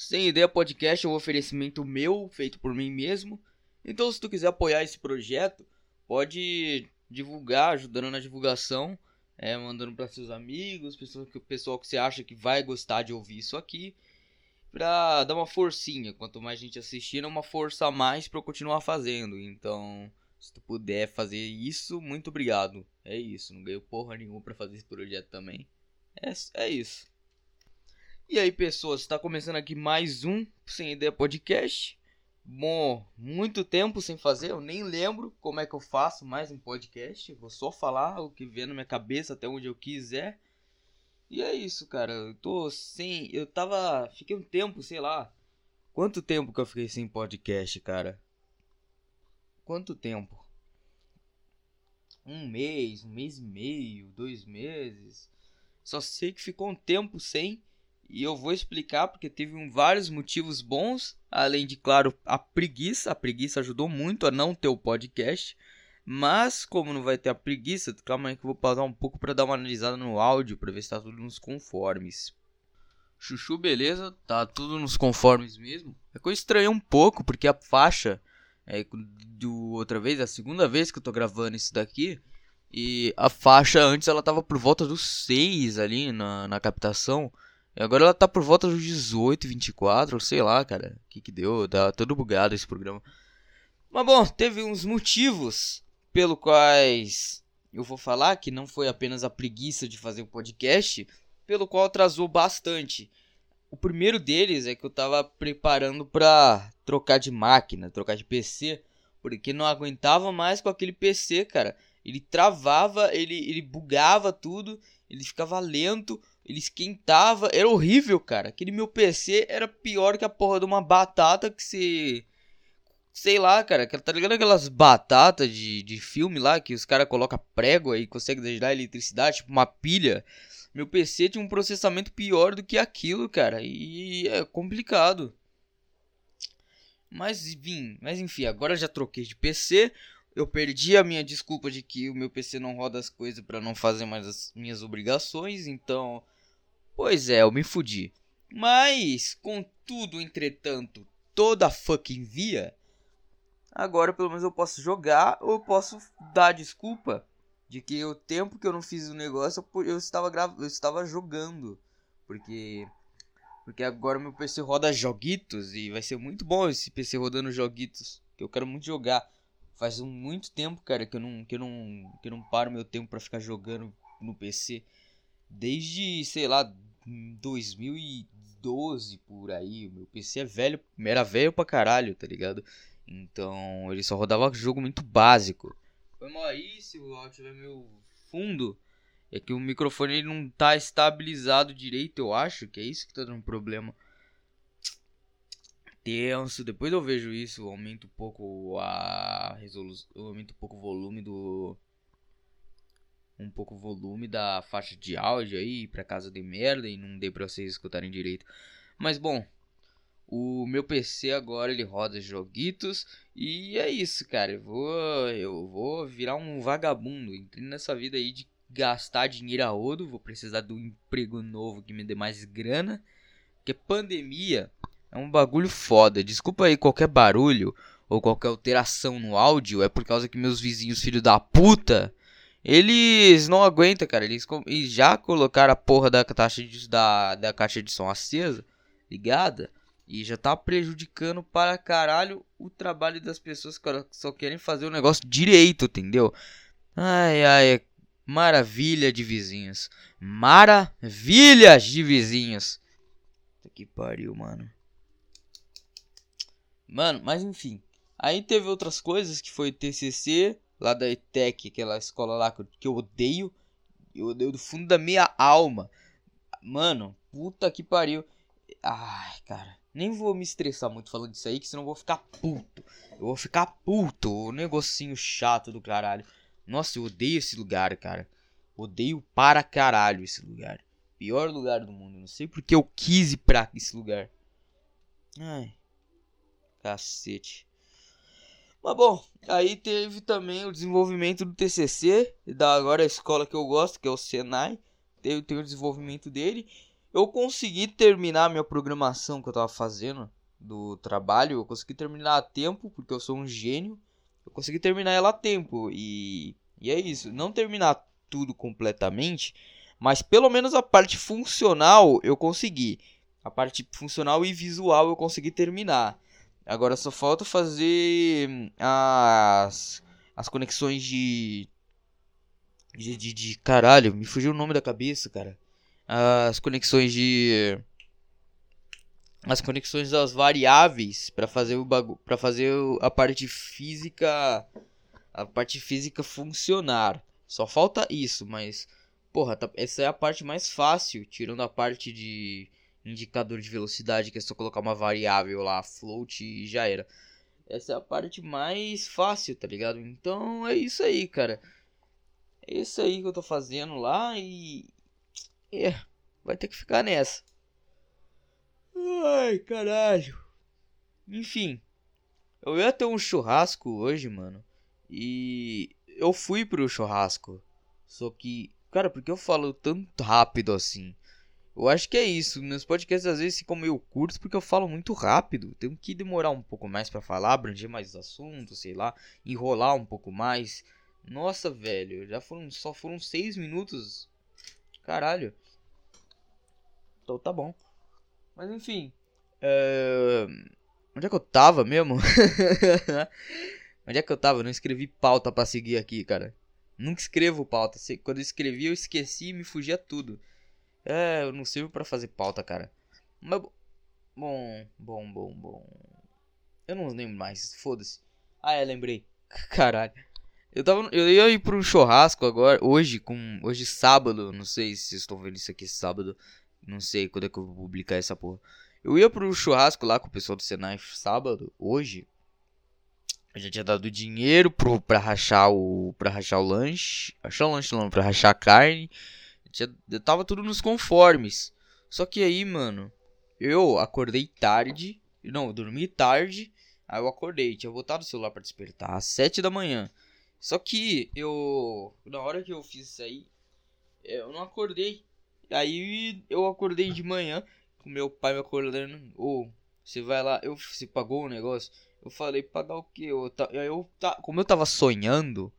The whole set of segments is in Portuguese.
Sem Ideia Podcast é um oferecimento meu, feito por mim mesmo. Então, se tu quiser apoiar esse projeto, pode divulgar, ajudando na divulgação, é, mandando para seus amigos, pessoal que, pessoal que você acha que vai gostar de ouvir isso aqui, pra dar uma forcinha. Quanto mais gente assistindo, é uma força a mais para eu continuar fazendo. Então, se tu puder fazer isso, muito obrigado. É isso, não ganhei porra nenhuma para fazer esse projeto também. É, é isso. E aí, pessoas, está começando aqui mais um Sem Ideia Podcast. Bom, muito tempo sem fazer, eu nem lembro como é que eu faço mais um podcast. Vou só falar o que vem na minha cabeça até onde eu quiser. E é isso, cara. Eu tô sem. Eu tava. Fiquei um tempo, sei lá. Quanto tempo que eu fiquei sem podcast, cara? Quanto tempo? Um mês, um mês e meio, dois meses. Só sei que ficou um tempo sem. E eu vou explicar porque teve vários motivos bons, além de, claro, a preguiça. A preguiça ajudou muito a não ter o podcast. Mas, como não vai ter a preguiça, calma aí que eu vou pausar um pouco para dar uma analisada no áudio, para ver se tá tudo nos conformes. Chuchu, beleza, tá tudo nos conformes mesmo. É que eu estranhei um pouco, porque a faixa, é, do outra vez, a segunda vez que eu tô gravando isso daqui, e a faixa antes ela tava por volta dos 6 ali na, na captação. Agora ela tá por volta dos 18, 24, sei lá, cara. O que que deu? Tá todo bugado esse programa. Mas bom, teve uns motivos pelo quais eu vou falar que não foi apenas a preguiça de fazer o podcast, pelo qual atrasou bastante. O primeiro deles é que eu tava preparando pra trocar de máquina, trocar de PC, porque não aguentava mais com aquele PC, cara. Ele travava, ele, ele bugava tudo, ele ficava lento, ele esquentava, era horrível, cara. Aquele meu PC era pior que a porra de uma batata que se. Sei lá, cara. Tá ligado aquelas batatas de, de filme lá que os caras colocam prego e conseguem gerar eletricidade, tipo uma pilha. Meu PC tinha um processamento pior do que aquilo, cara. E é complicado. Mas, enfim, mas enfim, agora já troquei de PC. Eu perdi a minha desculpa de que o meu PC não roda as coisas para não fazer mais as minhas obrigações, então Pois é, eu me fudi. Mas, contudo, entretanto, toda fucking via, agora pelo menos eu posso jogar ou eu posso dar desculpa de que o tempo que eu não fiz o negócio eu estava eu estava jogando. Porque porque agora meu PC roda joguitos e vai ser muito bom esse PC rodando joguitos, que eu quero muito jogar. Faz muito tempo, cara, que eu não que eu não que eu não paro meu tempo para ficar jogando no PC. Desde, sei lá, 2012 por aí. O meu PC é velho, era velho pra caralho, tá ligado? Então ele só rodava jogo muito básico. Foi mal aí, se o áudio tiver fundo, é que o microfone ele não tá estabilizado direito, eu acho, que é isso que tá dando problema. Tenso, depois eu vejo isso, aumento um pouco a resolução, aumento um pouco o volume do um pouco o volume da faixa de áudio aí, pra casa de merda e não dê pra vocês escutarem direito. Mas bom, o meu PC agora ele roda joguitos e é isso, cara. Eu vou, eu vou virar um vagabundo. Entrei nessa vida aí de gastar dinheiro a rodo. Vou precisar de um emprego novo que me dê mais grana. Porque pandemia é um bagulho foda. Desculpa aí qualquer barulho ou qualquer alteração no áudio. É por causa que meus vizinhos, filho da puta, eles não aguentam, cara. Eles já colocaram a porra da caixa de, da, da caixa de som acesa, ligada. E já tá prejudicando para caralho o trabalho das pessoas que só querem fazer o negócio direito, entendeu? Ai, ai, maravilha de vizinhos. Maravilhas de vizinhos. Que pariu, mano. Mano, mas enfim. Aí teve outras coisas que foi TCC, lá da ETEC, aquela escola lá que eu odeio. Eu odeio do fundo da minha alma. Mano, puta que pariu. Ai, cara. Nem vou me estressar muito falando disso aí, que senão eu vou ficar puto. Eu vou ficar puto. O negocinho chato do caralho. Nossa, eu odeio esse lugar, cara. Odeio para caralho esse lugar. Pior lugar do mundo. Não sei porque eu quis ir pra esse lugar. Ai. Cacete. Mas bom, aí teve também o desenvolvimento do TCC, da agora a escola que eu gosto, que é o Senai. Teve, teve o desenvolvimento dele. eu consegui terminar minha programação que eu tava fazendo do trabalho, eu consegui terminar a tempo, porque eu sou um gênio. Eu consegui terminar ela a tempo e e é isso, não terminar tudo completamente, mas pelo menos a parte funcional eu consegui. A parte funcional e visual eu consegui terminar. Agora só falta fazer hum, as as conexões de de, de, de caralho, me fugiu o nome da cabeça, cara. As conexões de as conexões das variáveis para fazer o bagu para fazer a parte física a parte física funcionar. Só falta isso, mas porra, tá, essa é a parte mais fácil, tirando a parte de indicador de velocidade, que é só colocar uma variável lá, float e já era. Essa é a parte mais fácil, tá ligado? Então é isso aí, cara. É isso aí que eu tô fazendo lá e. É, vai ter que ficar nessa. Ai, caralho. Enfim, eu ia ter um churrasco hoje, mano. E eu fui pro churrasco. Só que, cara, por que eu falo tanto rápido assim? Eu acho que é isso. Meus podcasts às vezes ficam meio curtos porque eu falo muito rápido. Tenho que demorar um pouco mais para falar, abranger mais assuntos, sei lá, enrolar um pouco mais. Nossa, velho, já foram só foram seis minutos. Caralho. Então tá bom. Mas enfim. É... Onde é que eu tava mesmo? Onde é que eu tava? Eu não escrevi pauta para seguir aqui, cara. Nunca escrevo pauta. Quando eu escrevi, eu esqueci e me fugia tudo. É, eu não sirvo para fazer pauta, cara. Mas. Bom, bom, bom, bom. Eu não lembro mais, foda-se. Ah, é, lembrei. Caralho. Eu tava. Eu ia ir pro churrasco agora, hoje, com. Hoje sábado. Não sei se vocês estão vendo isso aqui sábado. Não sei quando é que eu vou publicar essa porra. Eu ia pro churrasco lá com o pessoal do Senai sábado, hoje. Eu já tinha dado dinheiro pro, pra rachar o. pra rachar o lanche. Rachar o lanche não, pra rachar a carne. Tinha, tava tudo nos conformes. Só que aí, mano, eu acordei tarde. Não, dormi tarde. Aí eu acordei, tinha botado o celular para despertar às 7 da manhã. Só que eu. Na hora que eu fiz isso aí, eu não acordei. Aí eu acordei de manhã, com meu pai me acordando. Ô, oh, você vai lá, eu, você pagou o negócio? Eu falei, pagar o quê? Eu, eu, como eu tava sonhando,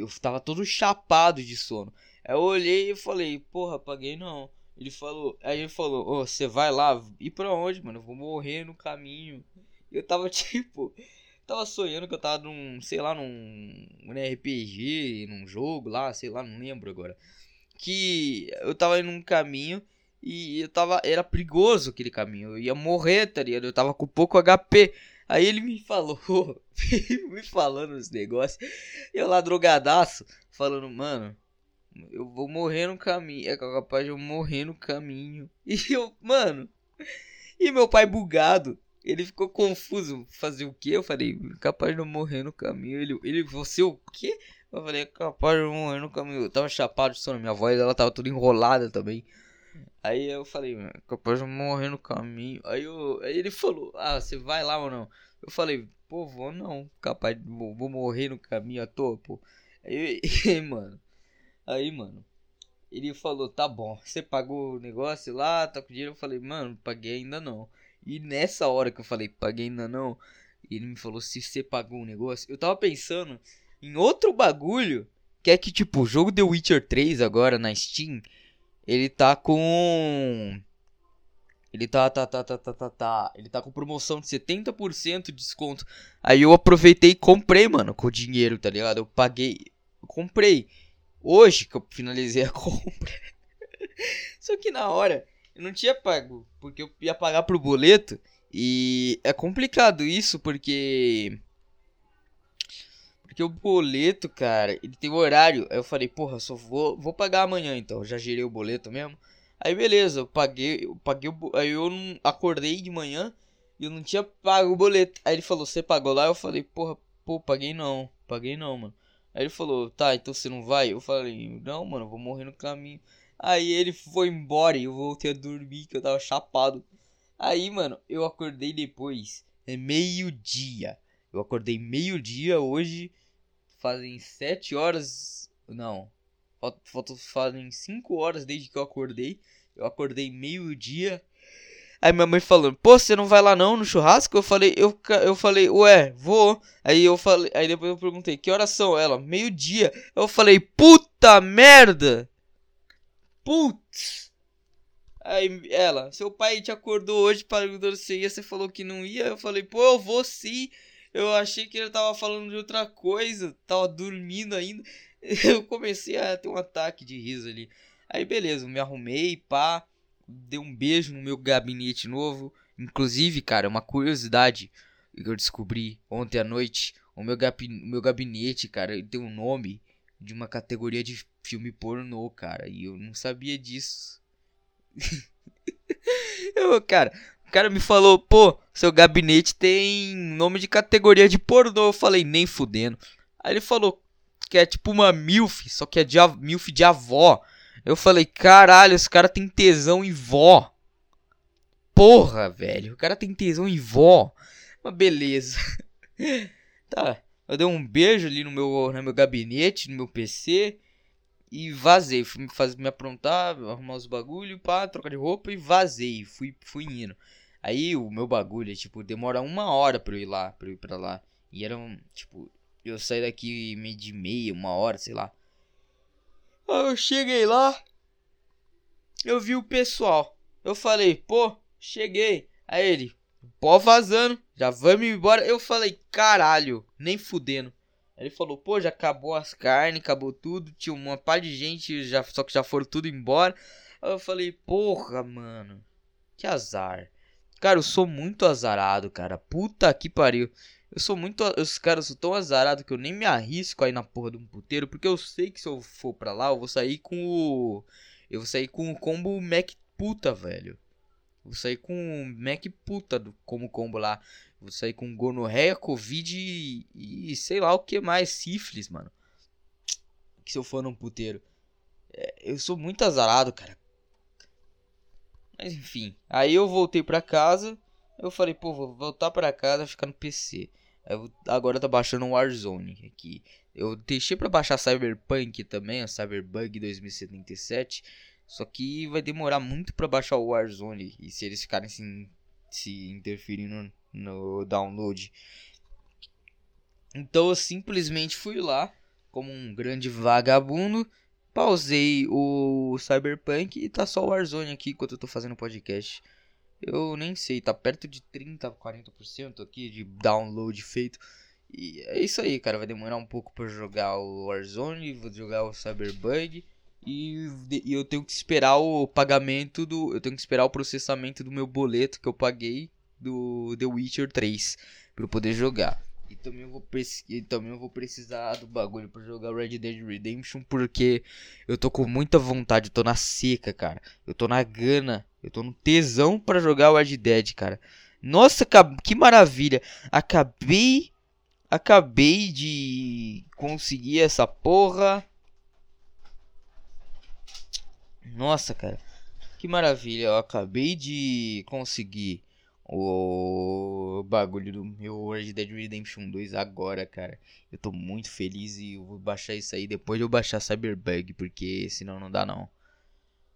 eu tava todo chapado de sono. Aí eu olhei e falei, porra, paguei não. Ele falou, aí ele falou, oh, você vai lá, e pra onde, mano? Eu vou morrer no caminho. Eu tava tipo, tava sonhando que eu tava num, sei lá, num, num RPG, num jogo lá, sei lá, não lembro agora que eu tava em um caminho e eu tava. Era perigoso aquele caminho. Eu ia morrer, tá ligado? Eu tava com pouco HP. Aí ele me falou, me falando os negócios. Eu lá drogadaço, falando, mano, eu vou morrer no caminho. É capaz de eu morrer no caminho. E eu, mano. E meu pai bugado. Ele ficou confuso. Fazer o quê? Eu falei, capaz de eu morrer no caminho. Ele, ele você o quê? Eu falei, capaz de morrer no caminho. Eu tava chapado de sono, minha voz ela tava toda enrolada também. Aí eu falei, capaz de morrer no caminho. Aí, eu, aí ele falou, ah, você vai lá ou não? Eu falei, pô, vou não, capaz de vou, vou morrer no caminho à toa, pô. Aí, mano, aí, mano, ele falou, tá bom, você pagou o negócio lá, tá com dinheiro? Eu falei, mano, paguei ainda não. E nessa hora que eu falei, paguei ainda não, ele me falou, se você pagou o negócio, eu tava pensando em outro bagulho, que é que, tipo, o jogo The Witcher 3 agora na Steam, ele tá com. Ele tá, tá, tá, tá, tá, tá, tá. Ele tá com promoção de 70% de desconto. Aí eu aproveitei e comprei, mano, com o dinheiro, tá ligado? Eu paguei. Eu comprei. Hoje que eu finalizei a compra. Só que na hora eu não tinha pago. Porque eu ia pagar pro boleto. E é complicado isso, porque porque o boleto, cara, ele tem horário. Aí eu falei, porra, só vou, vou pagar amanhã então. Já girei o boleto mesmo. Aí beleza, eu paguei, eu paguei o, aí eu não acordei de manhã e eu não tinha pago o boleto. Aí ele falou, você pagou lá? Eu falei, porra, pô, paguei não, paguei não, mano. Aí ele falou, tá, então você não vai? Eu falei, não, mano, vou morrer no caminho. Aí ele foi embora e eu voltei a dormir, que eu tava chapado. Aí, mano, eu acordei depois, é meio-dia. Eu acordei meio-dia hoje fazem 7 horas. Não. Faltam fazem 5 horas desde que eu acordei. Eu acordei meio-dia. Aí minha mãe falando, pô, você não vai lá não no churrasco? Eu falei, eu, eu falei, ué, vou. Aí eu falei, aí depois eu perguntei, que horas são? Ela, meio-dia. Eu falei, puta merda! Putz! Aí ela, seu pai te acordou hoje perguntando se ia, você falou que não ia. Eu falei, pô, eu vou sim. Eu achei que ele tava falando de outra coisa, tava dormindo ainda. Eu comecei a ter um ataque de riso ali. Aí beleza, me arrumei, pá, dei um beijo no meu gabinete novo. Inclusive, cara, uma curiosidade que eu descobri ontem à noite. O meu, gabi meu gabinete, cara, ele tem um nome de uma categoria de filme pornô, cara. E eu não sabia disso. eu, cara, cara me falou, pô, seu gabinete tem nome de categoria de pornô. Eu falei, nem fudendo. Aí ele falou que é tipo uma MILF, só que é de MILF de avó. Eu falei, caralho, esse cara tem tesão em vó. Porra, velho, o cara tem tesão em vó. Mas beleza. tá, eu dei um beijo ali no meu, no meu gabinete, no meu PC. E vazei, fui me, fazer, me aprontar, arrumar os bagulho, pá, trocar de roupa e vazei, fui, fui indo. Aí o meu bagulho, tipo, demora uma hora pra eu ir lá, pra eu ir pra lá. E era um, tipo, eu saí daqui meio de meia, uma hora, sei lá. Aí eu cheguei lá, eu vi o pessoal. Eu falei, pô, cheguei. Aí ele, pó vazando, já vamos embora. Eu falei, caralho, nem fudendo. Ele falou, pô, já acabou as carnes, acabou tudo. Tinha uma par de gente, já, só que já foram tudo embora. Aí eu falei, porra, mano. Que azar. Cara, eu sou muito azarado, cara. Puta que pariu. Eu sou muito. Os caras são tão azarados que eu nem me arrisco aí na porra de um puteiro. Porque eu sei que se eu for pra lá, eu vou sair com o. Eu vou sair com o combo Mac puta, velho. Vou sair com o Mac puta do, como combo lá. Vou sair com gonorreia, covid e, e, sei lá o que mais, sífilis, mano. Que se eu for num puteiro. É, eu sou muito azarado, cara. Mas enfim. Aí eu voltei pra casa. Eu falei, pô, vou voltar pra casa ficar no PC. Eu, agora tá baixando o Warzone aqui. Eu deixei pra baixar Cyberpunk também, a Cyberbug 2077. Só que vai demorar muito pra baixar o Warzone. E se eles ficarem se, se interferindo no download. Então eu simplesmente fui lá, como um grande vagabundo, pausei o Cyberpunk e tá só o Warzone aqui enquanto eu tô fazendo podcast. Eu nem sei, tá perto de 30, 40% aqui de download feito. E é isso aí, cara. Vai demorar um pouco para jogar o Warzone, vou jogar o Cyberbug. E, e eu tenho que esperar o pagamento do. Eu tenho que esperar o processamento do meu boleto que eu paguei do The Witcher 3 para eu poder jogar. E também eu vou e também eu vou precisar do bagulho para jogar Red Dead Redemption porque eu tô com muita vontade, eu tô na seca, cara. Eu tô na gana, eu tô no tesão para jogar o Red Dead, cara. Nossa, que maravilha. Acabei acabei de conseguir essa porra. Nossa, cara. Que maravilha. Eu acabei de conseguir o bagulho do meu Red Dead Redemption 2 agora, cara. Eu tô muito feliz e eu vou baixar isso aí depois de eu baixar Cyberbug, porque senão não dá não.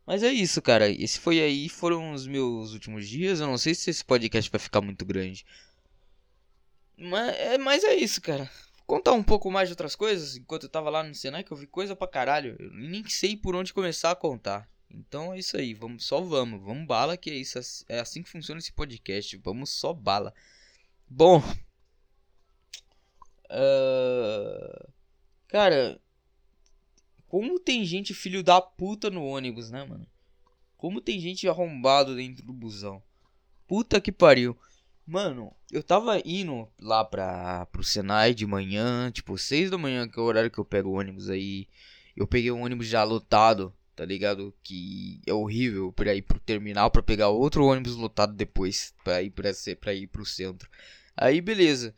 Mas é isso, cara. Esse foi aí, foram os meus últimos dias. Eu não sei se esse podcast vai ficar muito grande. Mas é, mas é isso, cara. Vou contar um pouco mais de outras coisas. Enquanto eu tava lá no Senai, que eu vi coisa pra caralho. Eu nem sei por onde começar a contar. Então é isso aí, vamos só vamos, vamos bala que é isso, é assim que funciona esse podcast, vamos só bala. Bom, uh, cara, como tem gente filho da puta no ônibus, né, mano? Como tem gente arrombado dentro do busão. Puta que pariu. Mano, eu tava indo lá pra, pro Senai de manhã, tipo 6 da manhã, que é o horário que eu pego o ônibus aí. Eu peguei o ônibus já lotado tá ligado? Que é horrível para ir pro terminal para pegar outro ônibus lotado depois para ir para para ir pro centro. Aí beleza.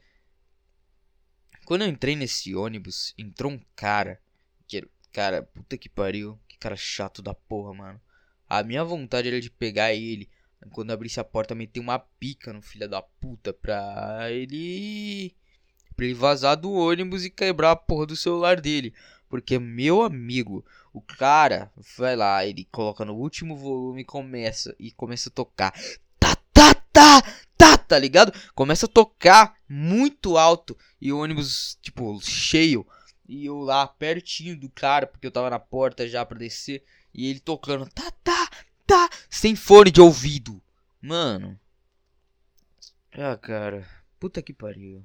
Quando eu entrei nesse ônibus, entrou um cara que cara, puta que pariu, que cara chato da porra, mano. A minha vontade era de pegar ele quando abrisse a porta meter uma pica no filho da puta pra ele pra ele vazar do ônibus e quebrar a porra do celular dele. Porque, meu amigo, O cara vai lá, ele coloca no último volume e começa. E começa a tocar. Tá, tá, tá, tá, tá ligado? Começa a tocar muito alto. E o ônibus, tipo, cheio. E eu lá pertinho do cara, porque eu tava na porta já pra descer. E ele tocando, tá, tá, tá, sem fone de ouvido. Mano. Ah, cara. Puta que pariu.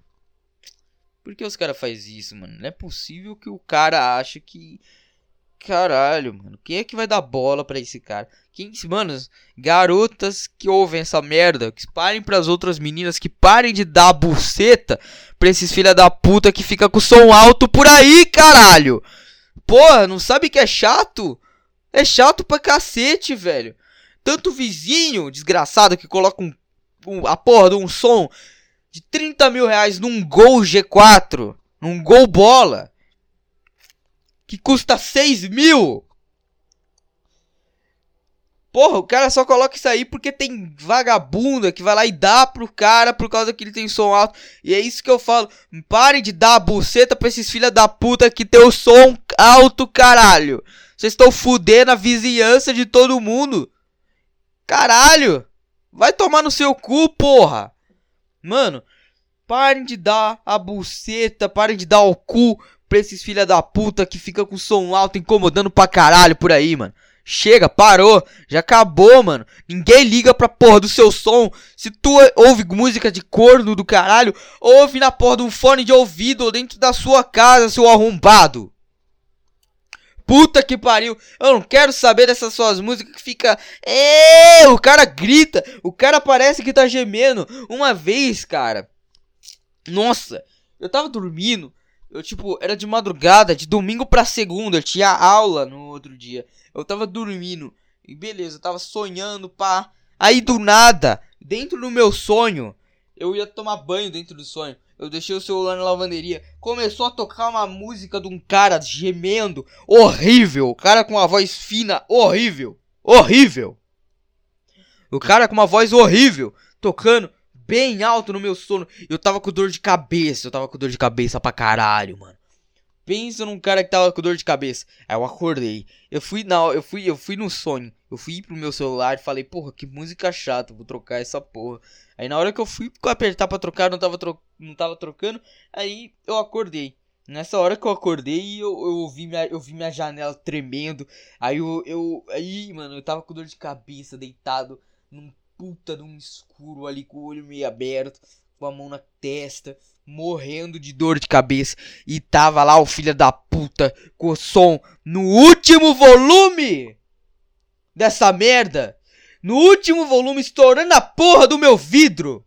Por que os caras fazem isso, mano? Não é possível que o cara ache que. Caralho, mano. Quem é que vai dar bola pra esse cara? Quem, mano, garotas que ouvem essa merda, que parem pras outras meninas, que parem de dar buceta pra esses filha da puta que fica com som alto por aí, caralho. Porra, não sabe que é chato? É chato pra cacete, velho. Tanto vizinho desgraçado que coloca um, um, a porra de um som de 30 mil reais num Gol G4, num Gol Bola, que custa 6 mil. Porra, o cara só coloca isso aí porque tem vagabunda que vai lá e dá pro cara por causa que ele tem som alto. E é isso que eu falo. Parem de dar a buceta pra esses filha da puta que tem o som alto, caralho. Vocês estão fudendo a vizinhança de todo mundo. Caralho. Vai tomar no seu cu, porra. Mano, parem de dar a buceta, parem de dar o cu pra esses filha da puta que fica com som alto incomodando pra caralho por aí, mano. Chega, parou, já acabou, mano. Ninguém liga pra porra do seu som. Se tu ouve música de corno do caralho, ouve na porra de um fone de ouvido ou dentro da sua casa, seu arrombado. Puta que pariu. Eu não quero saber dessas suas músicas que fica. É, o cara grita, o cara parece que tá gemendo. Uma vez, cara. Nossa, eu tava dormindo. Eu, tipo, era de madrugada, de domingo pra segunda. Eu tinha aula no outro dia. Eu tava dormindo. E beleza, eu tava sonhando, pá. Aí do nada, dentro do meu sonho, eu ia tomar banho dentro do sonho. Eu deixei o celular na lavanderia. Começou a tocar uma música de um cara gemendo. Horrível. O cara com uma voz fina. Horrível. Horrível. O cara com uma voz horrível. Tocando bem alto no meu sono. Eu tava com dor de cabeça. Eu tava com dor de cabeça pra caralho, mano. Pensa num cara que tava com dor de cabeça. Aí eu acordei. Eu fui na, eu fui, eu fui no sonho. Eu fui pro meu celular e falei, porra, que música chata, vou trocar essa porra. Aí na hora que eu fui apertar pra trocar, não tava, tro não tava trocando. Aí eu acordei. Nessa hora que eu acordei, eu, eu, ouvi minha, eu vi minha janela tremendo. Aí eu, eu. Aí, mano, eu tava com dor de cabeça, deitado num puta de um escuro ali, com o olho meio aberto, com a mão na testa morrendo de dor de cabeça. E tava lá o filho da puta com o som no último volume dessa merda. No último volume, estourando a porra do meu vidro.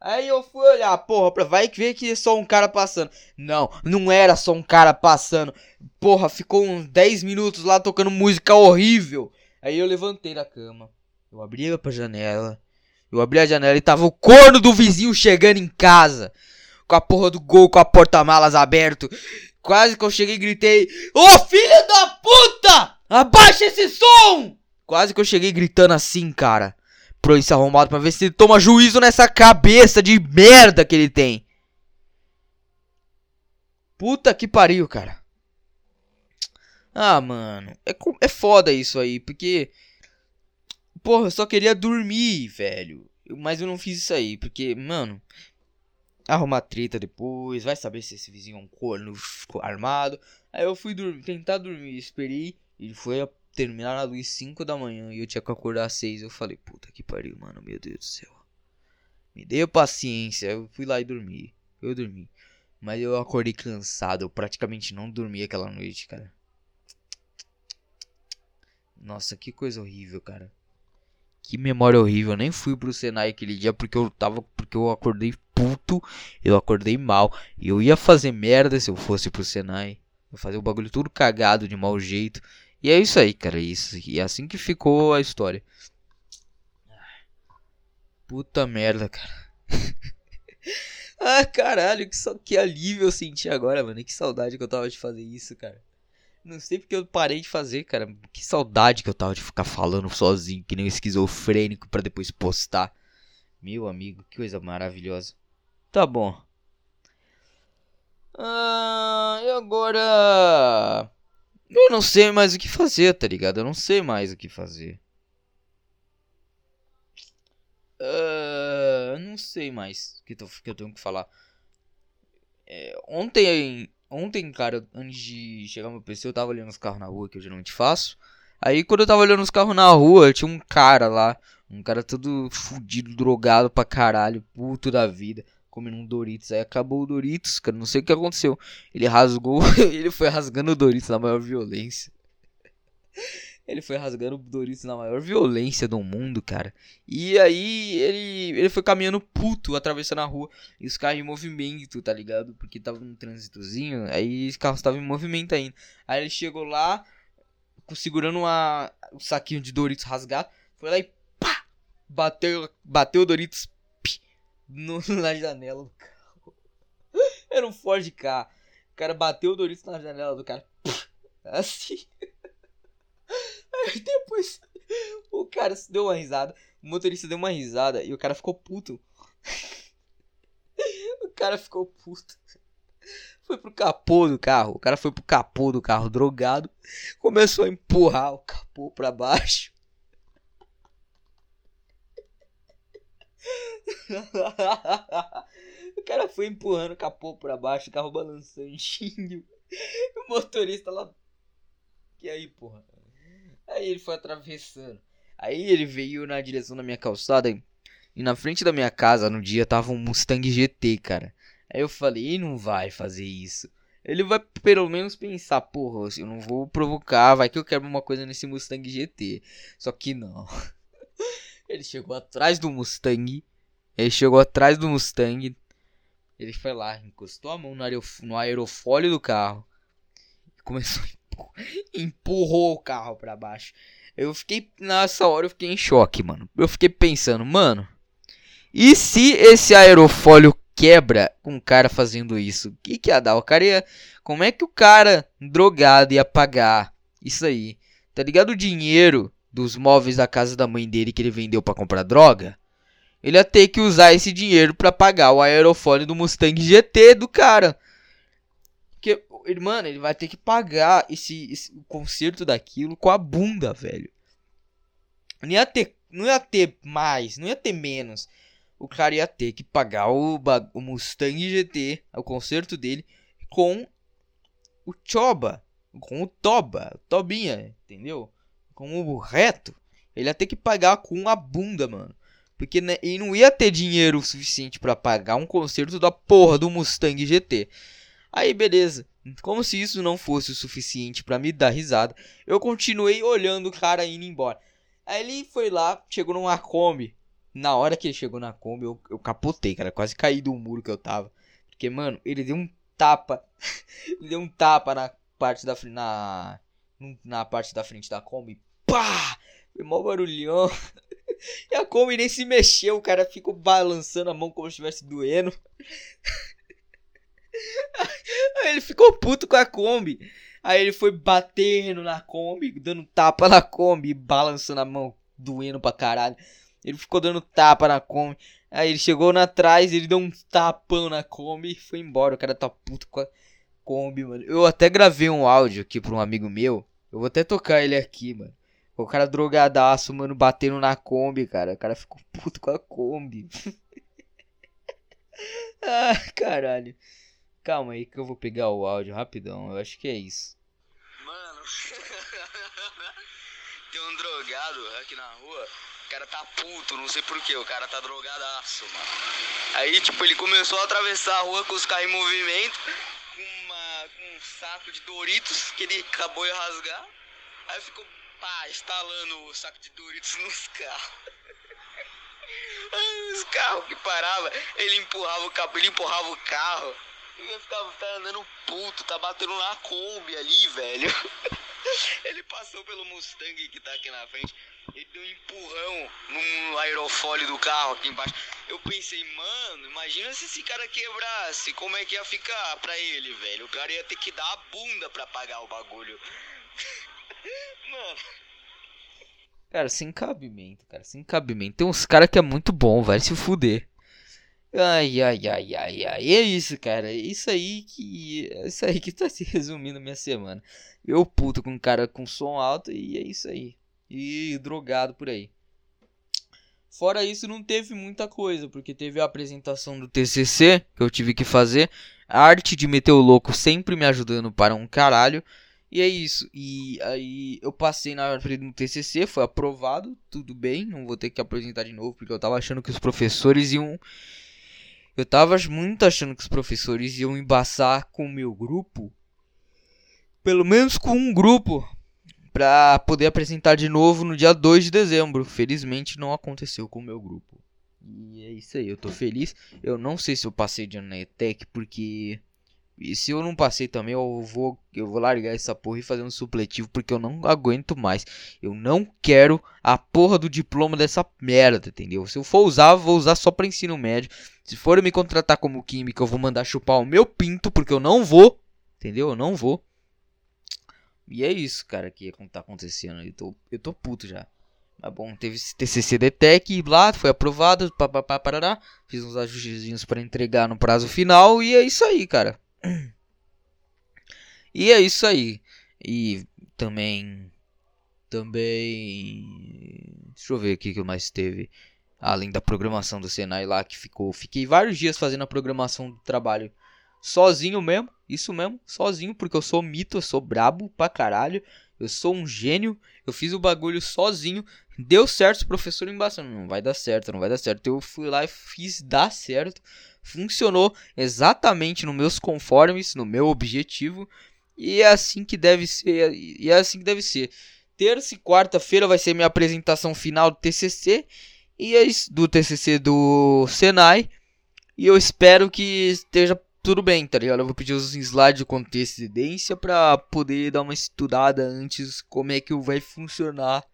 Aí eu fui olhar, porra, pra vai ver que é só um cara passando. Não, não era só um cara passando. Porra, ficou uns 10 minutos lá tocando música horrível. Aí eu levantei da cama. Eu abri a janela. Eu abri a janela e tava o corno do vizinho chegando em casa. Com a porra do gol, com a porta-malas aberto. Quase que eu cheguei e gritei: Ô oh, filho da puta! Abaixa esse som! Quase que eu cheguei gritando assim, cara. Pro esse arrombado pra ver se ele toma juízo nessa cabeça de merda que ele tem. Puta que pariu, cara. Ah, mano. É, é foda isso aí, porque Porra, eu só queria dormir, velho. Mas eu não fiz isso aí, porque, mano. Arrumar treta depois, vai saber se esse vizinho é um corno armado. Aí eu fui dormir, tentar dormir, esperei. Ele foi terminar na luz 5 da manhã e eu tinha que acordar às 6. Eu falei, puta que pariu, mano, meu Deus do céu. Me dê paciência, eu fui lá e dormi. Eu dormi. Mas eu acordei cansado, eu praticamente não dormi aquela noite, cara. Nossa, que coisa horrível, cara. Que memória horrível. Eu nem fui pro Senai aquele dia porque eu tava. Porque eu acordei puto. Eu acordei mal. E eu ia fazer merda se eu fosse pro Senai. Eu fazer o bagulho tudo cagado de mau jeito. E é isso aí, cara. Isso. E é assim que ficou a história. Puta merda, cara. ah, caralho, que, que alívio eu senti agora, mano. Que saudade que eu tava de fazer isso, cara. Não sei porque eu parei de fazer, cara. Que saudade que eu tava de ficar falando sozinho, que nem um esquizofrênico, para depois postar. Meu amigo, que coisa maravilhosa. Tá bom. Ah, e agora? Eu não sei mais o que fazer, tá ligado? Eu não sei mais o que fazer. Uh, não sei mais o que, que eu tenho que falar. É, ontem, ontem, cara, antes de chegar meu PC, eu tava olhando os carros na rua, que eu geralmente faço. Aí, quando eu tava olhando os carros na rua, tinha um cara lá, um cara todo fudido, drogado pra caralho, puto da vida, comendo um Doritos. Aí acabou o Doritos, cara, não sei o que aconteceu. Ele rasgou, ele foi rasgando o Doritos na maior violência. Ele foi rasgando o Doritos na maior violência do mundo, cara. E aí ele, ele foi caminhando puto, atravessando a rua. E os carros em movimento, tá ligado? Porque tava num trânsitozinho. Aí os carros estavam em movimento ainda. Aí ele chegou lá, segurando uma, um saquinho de Doritos rasgado. Foi lá e pá! Bateu, bateu o Doritos pí, no, na janela do carro. Era um Ford K. O cara bateu o Doritos na janela do cara. Assim. Aí depois o cara deu uma risada, o motorista deu uma risada e o cara ficou puto. o cara ficou puto. Foi pro capô do carro. O cara foi pro capô do carro drogado. Começou a empurrar o capô pra baixo. o cara foi empurrando o capô pra baixo, o carro balançandinho. O motorista lá. E aí, porra? Aí ele foi atravessando. Aí ele veio na direção da minha calçada. E na frente da minha casa, no dia, tava um Mustang GT, cara. Aí eu falei, não vai fazer isso. Ele vai pelo menos pensar, porra, eu não vou provocar, vai que eu quero uma coisa nesse Mustang GT. Só que não. ele chegou atrás do Mustang. Ele chegou atrás do Mustang. Ele foi lá, encostou a mão no aerofólio do carro. E começou a empurrou o carro para baixo. Eu fiquei nessa hora eu fiquei em choque, mano. Eu fiquei pensando, mano, e se esse aerofólio quebra com o cara fazendo isso? O que que ia dar? O cara ia, como é que o cara drogado ia pagar isso aí? Tá ligado o dinheiro dos móveis da casa da mãe dele que ele vendeu para comprar droga? Ele ia ter que usar esse dinheiro para pagar o aerofólio do Mustang GT do cara. Ele, mano, ele vai ter que pagar esse, esse o conserto daquilo com a bunda, velho. Não ia ter, não ia ter mais, não ia ter menos. O cara ia ter que pagar o, o Mustang GT, o conserto dele, com o Choba, com o Toba, Tobinha, entendeu? Com o reto. Ele ia ter que pagar com a bunda, mano. Porque né, ele não ia ter dinheiro suficiente para pagar um conserto da porra do Mustang GT. Aí beleza. Como se isso não fosse o suficiente para me dar risada, eu continuei olhando o cara indo embora. Aí ele foi lá, chegou numa Kombi. Na hora que ele chegou na Kombi, eu, eu capotei, cara. Quase caí do muro que eu tava. Porque, mano, ele deu um tapa. ele deu um tapa na parte da frente. Na, na parte da frente da Kombi. Pá! Foi mó barulhão. e a Kombi nem se mexeu. O cara ficou balançando a mão como se estivesse doendo. Aí ele ficou puto com a Kombi. Aí ele foi batendo na Kombi, dando tapa na Kombi, balançando a mão, doendo pra caralho. Ele ficou dando tapa na Kombi. Aí ele chegou na trás, ele deu um tapão na Kombi e foi embora. O cara tá puto com a Kombi, mano. Eu até gravei um áudio aqui pra um amigo meu. Eu vou até tocar ele aqui, mano. O cara drogadaço, mano, batendo na Kombi, cara. O cara ficou puto com a Kombi. ah, caralho. Calma aí que eu vou pegar o áudio rapidão. Eu acho que é isso. Mano, tem um drogado aqui na rua. O cara tá puto, não sei porquê. O cara tá drogadaço, mano. Aí, tipo, ele começou a atravessar a rua com os carros em movimento. Com, uma, com um saco de Doritos que ele acabou de rasgar. Aí ficou, pá, instalando o saco de Doritos nos carros. Os carros que parava, ele empurrava o carro, ele empurrava o carro. Eu ficava tá andando puto, tá batendo na Kombi ali, velho. Ele passou pelo Mustang que tá aqui na frente. Ele deu um empurrão no aerofólio do carro aqui embaixo. Eu pensei, mano, imagina se esse cara quebrasse. Como é que ia ficar pra ele, velho? O cara ia ter que dar a bunda pra pagar o bagulho. mano. Cara, sem cabimento, cara, sem cabimento. Tem uns caras que é muito bom, vai se fuder. Ai, ai, ai, ai, ai. É isso, cara. É isso aí que. É isso aí que tá se resumindo minha semana. Eu puto com um cara com som alto e é isso aí. E drogado por aí. Fora isso, não teve muita coisa, porque teve a apresentação do TCC que eu tive que fazer. A arte de meter o louco sempre me ajudando para um caralho. E é isso. E aí eu passei na frente do TCC, foi aprovado, tudo bem. Não vou ter que apresentar de novo, porque eu tava achando que os professores iam. Eu tava muito achando que os professores iam embaçar com o meu grupo. Pelo menos com um grupo. Pra poder apresentar de novo no dia 2 de dezembro. Felizmente não aconteceu com o meu grupo. E é isso aí, eu tô feliz. Eu não sei se eu passei de ano na ETEC, porque e se eu não passei também, eu vou, eu vou largar essa porra e fazer um supletivo porque eu não aguento mais. Eu não quero a porra do diploma dessa merda, entendeu? Se eu for usar, vou usar só para ensino médio. Se for me contratar como química, eu vou mandar chupar o meu pinto porque eu não vou, entendeu? Eu não vou. E é isso, cara, que tá acontecendo. Eu tô, eu tô puto já. Mas bom, teve TCC DTEC lá, foi aprovado, papapá, parará. Fiz uns ajustezinhos para entregar no prazo final e é isso aí, cara. E é isso aí. E também. Também. Deixa eu ver aqui que mais teve. Além da programação do Senai lá que ficou. Fiquei vários dias fazendo a programação do trabalho sozinho mesmo. Isso mesmo, sozinho, porque eu sou mito, eu sou brabo pra caralho. Eu sou um gênio, eu fiz o bagulho sozinho. Deu certo, o professor embaçando. Não vai dar certo, não vai dar certo. Eu fui lá e fiz dar certo funcionou exatamente nos meus conformes, no meu objetivo, e é assim que deve ser, e é assim que deve ser. Terça e quarta-feira vai ser minha apresentação final do TCC e é do TCC do Senai. E eu espero que esteja tudo bem, tá ligado? Eu vou pedir os slides com antecedência para poder dar uma estudada antes como é que vai funcionar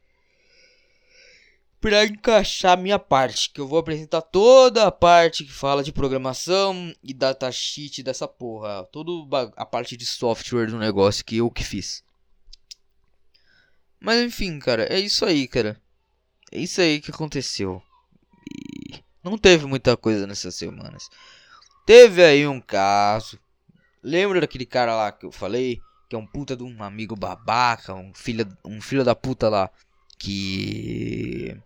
para encaixar minha parte, que eu vou apresentar toda a parte que fala de programação e datasheet dessa porra, toda a parte de software do negócio que eu que fiz. Mas enfim, cara, é isso aí, cara. É isso aí que aconteceu. E não teve muita coisa nessas semanas. Teve aí um caso. Lembra daquele cara lá que eu falei? Que é um puta de um amigo babaca, um filho, um filho da puta lá. Que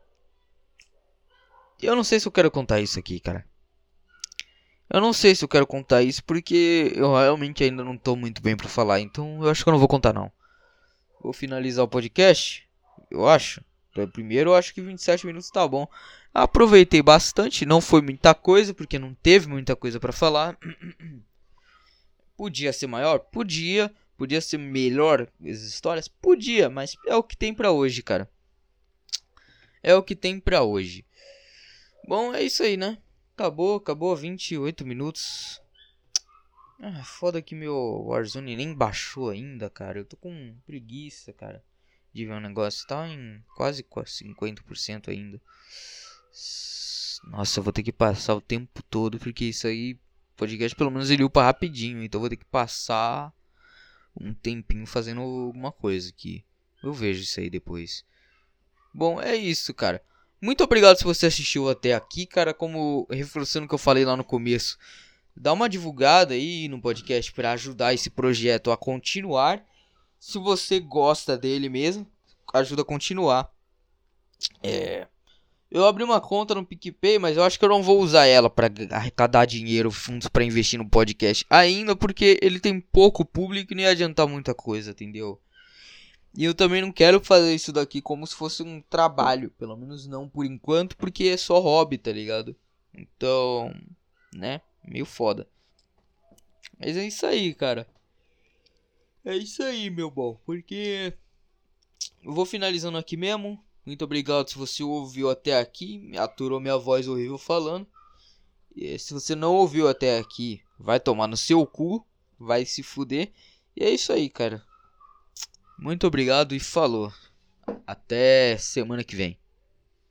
eu não sei se eu quero contar isso aqui, cara. Eu não sei se eu quero contar isso porque eu realmente ainda não tô muito bem para falar, então eu acho que eu não vou contar não. Vou finalizar o podcast, eu acho. Primeiro eu acho que 27 minutos tá bom. Aproveitei bastante, não foi muita coisa porque não teve muita coisa para falar. Podia ser maior? Podia. Podia ser melhor as histórias? Podia, mas é o que tem para hoje, cara. É o que tem para hoje. Bom, é isso aí, né? Acabou, acabou 28 minutos. Ah, foda que meu Warzone nem baixou ainda, cara. Eu tô com preguiça, cara. De ver um negócio. Tá em quase 50% ainda. Nossa, eu vou ter que passar o tempo todo. Porque isso aí, podcast pelo menos ele upa rapidinho. Então eu vou ter que passar um tempinho fazendo alguma coisa aqui. Eu vejo isso aí depois. Bom, é isso, cara. Muito obrigado se você assistiu até aqui, cara. Como reforçando o que eu falei lá no começo, dá uma divulgada aí no podcast para ajudar esse projeto a continuar. Se você gosta dele mesmo, ajuda a continuar. É, eu abri uma conta no PicPay, mas eu acho que eu não vou usar ela para arrecadar dinheiro, fundos para investir no podcast ainda, porque ele tem pouco público e não ia adiantar muita coisa, entendeu? E eu também não quero fazer isso daqui como se fosse um trabalho, pelo menos não por enquanto, porque é só hobby, tá ligado? Então, né? Meio foda. Mas é isso aí, cara. É isso aí, meu bom, porque eu vou finalizando aqui mesmo. Muito obrigado se você ouviu até aqui, aturou minha voz horrível falando. E se você não ouviu até aqui, vai tomar no seu cu, vai se fuder. E é isso aí, cara. Muito obrigado e falou. Até semana que vem.